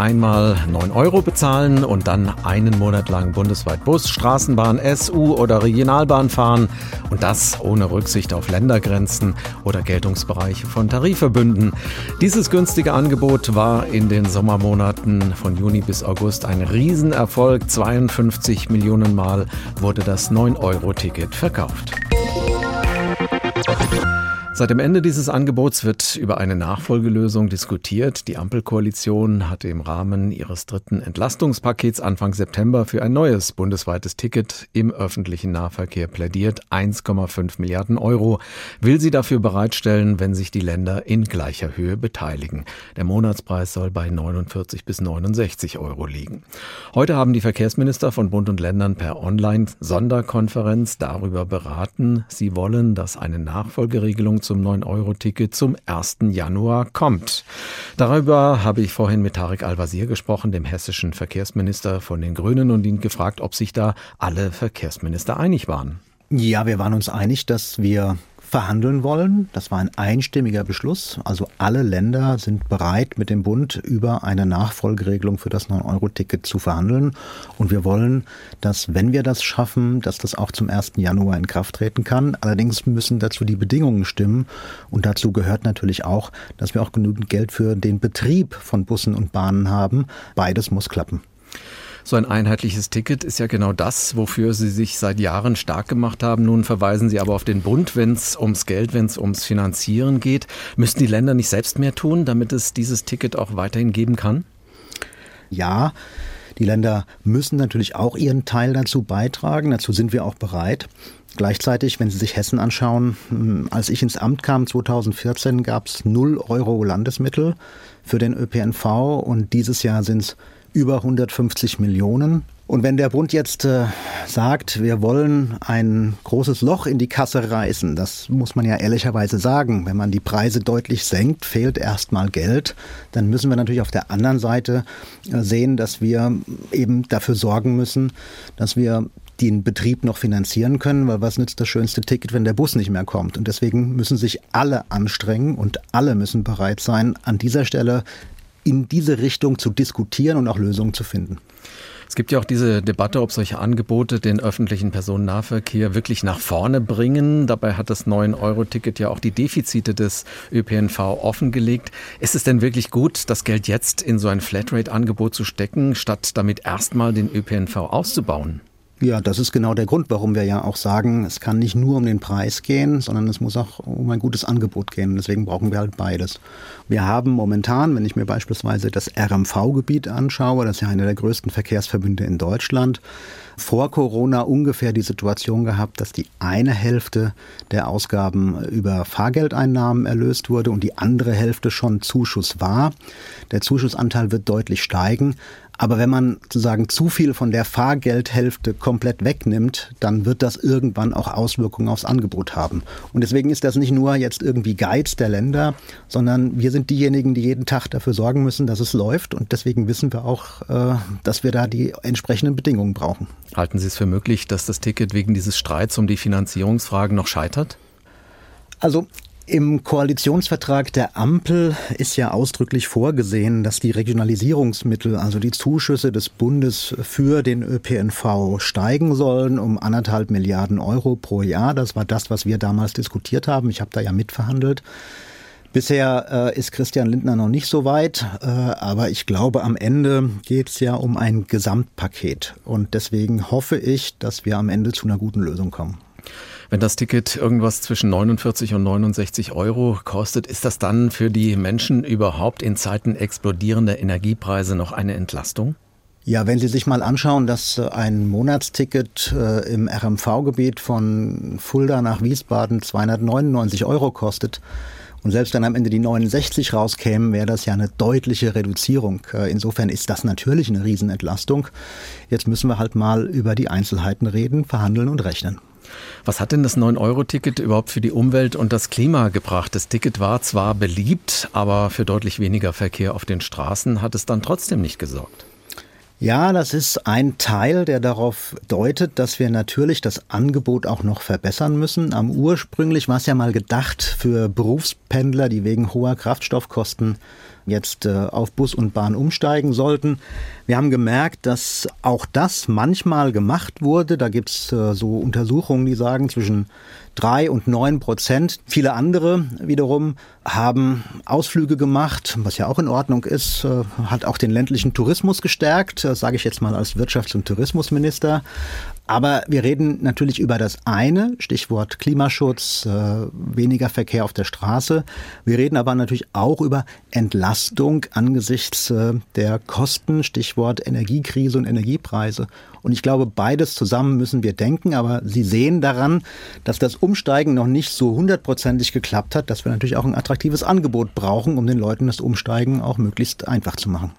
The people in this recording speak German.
einmal 9 Euro bezahlen und dann einen Monat lang bundesweit Bus, Straßenbahn, SU oder Regionalbahn fahren und das ohne Rücksicht auf Ländergrenzen oder Geltungsbereiche von Tarifverbünden. Dieses günstige Angebot war in den Sommermonaten von Juni bis August ein Riesenerfolg. 52 Millionen Mal wurde das 9-Euro-Ticket verkauft. Seit dem Ende dieses Angebots wird über eine Nachfolgelösung diskutiert. Die Ampelkoalition hatte im Rahmen ihres dritten Entlastungspakets Anfang September für ein neues bundesweites Ticket im öffentlichen Nahverkehr plädiert. 1,5 Milliarden Euro will sie dafür bereitstellen, wenn sich die Länder in gleicher Höhe beteiligen. Der Monatspreis soll bei 49 bis 69 Euro liegen. Heute haben die Verkehrsminister von Bund und Ländern per Online-Sonderkonferenz darüber beraten. Sie wollen, dass eine Nachfolgeregelung zum 9-Euro-Ticket zum 1. Januar kommt. Darüber habe ich vorhin mit Tarek Al-Wazir gesprochen, dem hessischen Verkehrsminister von den Grünen, und ihn gefragt, ob sich da alle Verkehrsminister einig waren. Ja, wir waren uns einig, dass wir verhandeln wollen. Das war ein einstimmiger Beschluss. Also alle Länder sind bereit, mit dem Bund über eine Nachfolgeregelung für das 9-Euro-Ticket zu verhandeln. Und wir wollen, dass, wenn wir das schaffen, dass das auch zum 1. Januar in Kraft treten kann. Allerdings müssen dazu die Bedingungen stimmen. Und dazu gehört natürlich auch, dass wir auch genügend Geld für den Betrieb von Bussen und Bahnen haben. Beides muss klappen. So ein einheitliches Ticket ist ja genau das, wofür Sie sich seit Jahren stark gemacht haben. Nun verweisen Sie aber auf den Bund, wenn es ums Geld, wenn es ums Finanzieren geht. Müssen die Länder nicht selbst mehr tun, damit es dieses Ticket auch weiterhin geben kann? Ja, die Länder müssen natürlich auch ihren Teil dazu beitragen. Dazu sind wir auch bereit. Gleichzeitig, wenn Sie sich Hessen anschauen, hm, als ich ins Amt kam 2014, gab es 0 Euro Landesmittel für den ÖPNV und dieses Jahr sind es über 150 Millionen. Und wenn der Bund jetzt äh, sagt, wir wollen ein großes Loch in die Kasse reißen, das muss man ja ehrlicherweise sagen, wenn man die Preise deutlich senkt, fehlt erstmal Geld, dann müssen wir natürlich auf der anderen Seite äh, sehen, dass wir eben dafür sorgen müssen, dass wir den Betrieb noch finanzieren können, weil was nützt das schönste Ticket, wenn der Bus nicht mehr kommt? Und deswegen müssen sich alle anstrengen und alle müssen bereit sein, an dieser Stelle in diese Richtung zu diskutieren und auch Lösungen zu finden. Es gibt ja auch diese Debatte, ob solche Angebote den öffentlichen Personennahverkehr wirklich nach vorne bringen. Dabei hat das 9-Euro-Ticket ja auch die Defizite des ÖPNV offengelegt. Ist es denn wirklich gut, das Geld jetzt in so ein Flatrate-Angebot zu stecken, statt damit erstmal den ÖPNV auszubauen? Ja, das ist genau der Grund, warum wir ja auch sagen, es kann nicht nur um den Preis gehen, sondern es muss auch um ein gutes Angebot gehen. Deswegen brauchen wir halt beides. Wir haben momentan, wenn ich mir beispielsweise das RMV-Gebiet anschaue, das ist ja einer der größten Verkehrsverbünde in Deutschland, vor Corona ungefähr die Situation gehabt, dass die eine Hälfte der Ausgaben über Fahrgeldeinnahmen erlöst wurde und die andere Hälfte schon Zuschuss war. Der Zuschussanteil wird deutlich steigen, aber wenn man sozusagen zu viel von der Fahrgeldhälfte komplett wegnimmt, dann wird das irgendwann auch Auswirkungen aufs Angebot haben. Und deswegen ist das nicht nur jetzt irgendwie Geiz der Länder, sondern wir sind diejenigen, die jeden Tag dafür sorgen müssen, dass es läuft. Und deswegen wissen wir auch, äh, dass wir da die entsprechenden Bedingungen brauchen. Halten Sie es für möglich, dass das Ticket wegen dieses Streits um die Finanzierungsfragen noch scheitert? Also im Koalitionsvertrag der Ampel ist ja ausdrücklich vorgesehen, dass die Regionalisierungsmittel, also die Zuschüsse des Bundes für den ÖPNV steigen sollen um anderthalb Milliarden Euro pro Jahr. Das war das, was wir damals diskutiert haben. Ich habe da ja mitverhandelt. Bisher äh, ist Christian Lindner noch nicht so weit, äh, aber ich glaube, am Ende geht es ja um ein Gesamtpaket. Und deswegen hoffe ich, dass wir am Ende zu einer guten Lösung kommen. Wenn das Ticket irgendwas zwischen 49 und 69 Euro kostet, ist das dann für die Menschen überhaupt in Zeiten explodierender Energiepreise noch eine Entlastung? Ja, wenn Sie sich mal anschauen, dass ein Monatsticket äh, im RMV-Gebiet von Fulda nach Wiesbaden 299 Euro kostet, und selbst wenn am Ende die 69 rauskämen, wäre das ja eine deutliche Reduzierung. Äh, insofern ist das natürlich eine Riesenentlastung. Jetzt müssen wir halt mal über die Einzelheiten reden, verhandeln und rechnen. Was hat denn das 9-Euro-Ticket überhaupt für die Umwelt und das Klima gebracht? Das Ticket war zwar beliebt, aber für deutlich weniger Verkehr auf den Straßen hat es dann trotzdem nicht gesorgt. Ja, das ist ein Teil, der darauf deutet, dass wir natürlich das Angebot auch noch verbessern müssen. Am ursprünglich war es ja mal gedacht für Berufspendler, die wegen hoher Kraftstoffkosten jetzt äh, auf Bus und Bahn umsteigen sollten. Wir haben gemerkt, dass auch das manchmal gemacht wurde. Da gibt es äh, so Untersuchungen, die sagen, zwischen drei und neun Prozent. Viele andere wiederum haben Ausflüge gemacht, was ja auch in Ordnung ist, äh, hat auch den ländlichen Tourismus gestärkt, äh, sage ich jetzt mal als Wirtschafts- und Tourismusminister. Aber wir reden natürlich über das eine, Stichwort Klimaschutz, äh, weniger Verkehr auf der Straße. Wir reden aber natürlich auch über Entlastung angesichts der Kosten, Stichwort Energiekrise und Energiepreise. Und ich glaube, beides zusammen müssen wir denken. Aber Sie sehen daran, dass das Umsteigen noch nicht so hundertprozentig geklappt hat, dass wir natürlich auch ein attraktives Angebot brauchen, um den Leuten das Umsteigen auch möglichst einfach zu machen.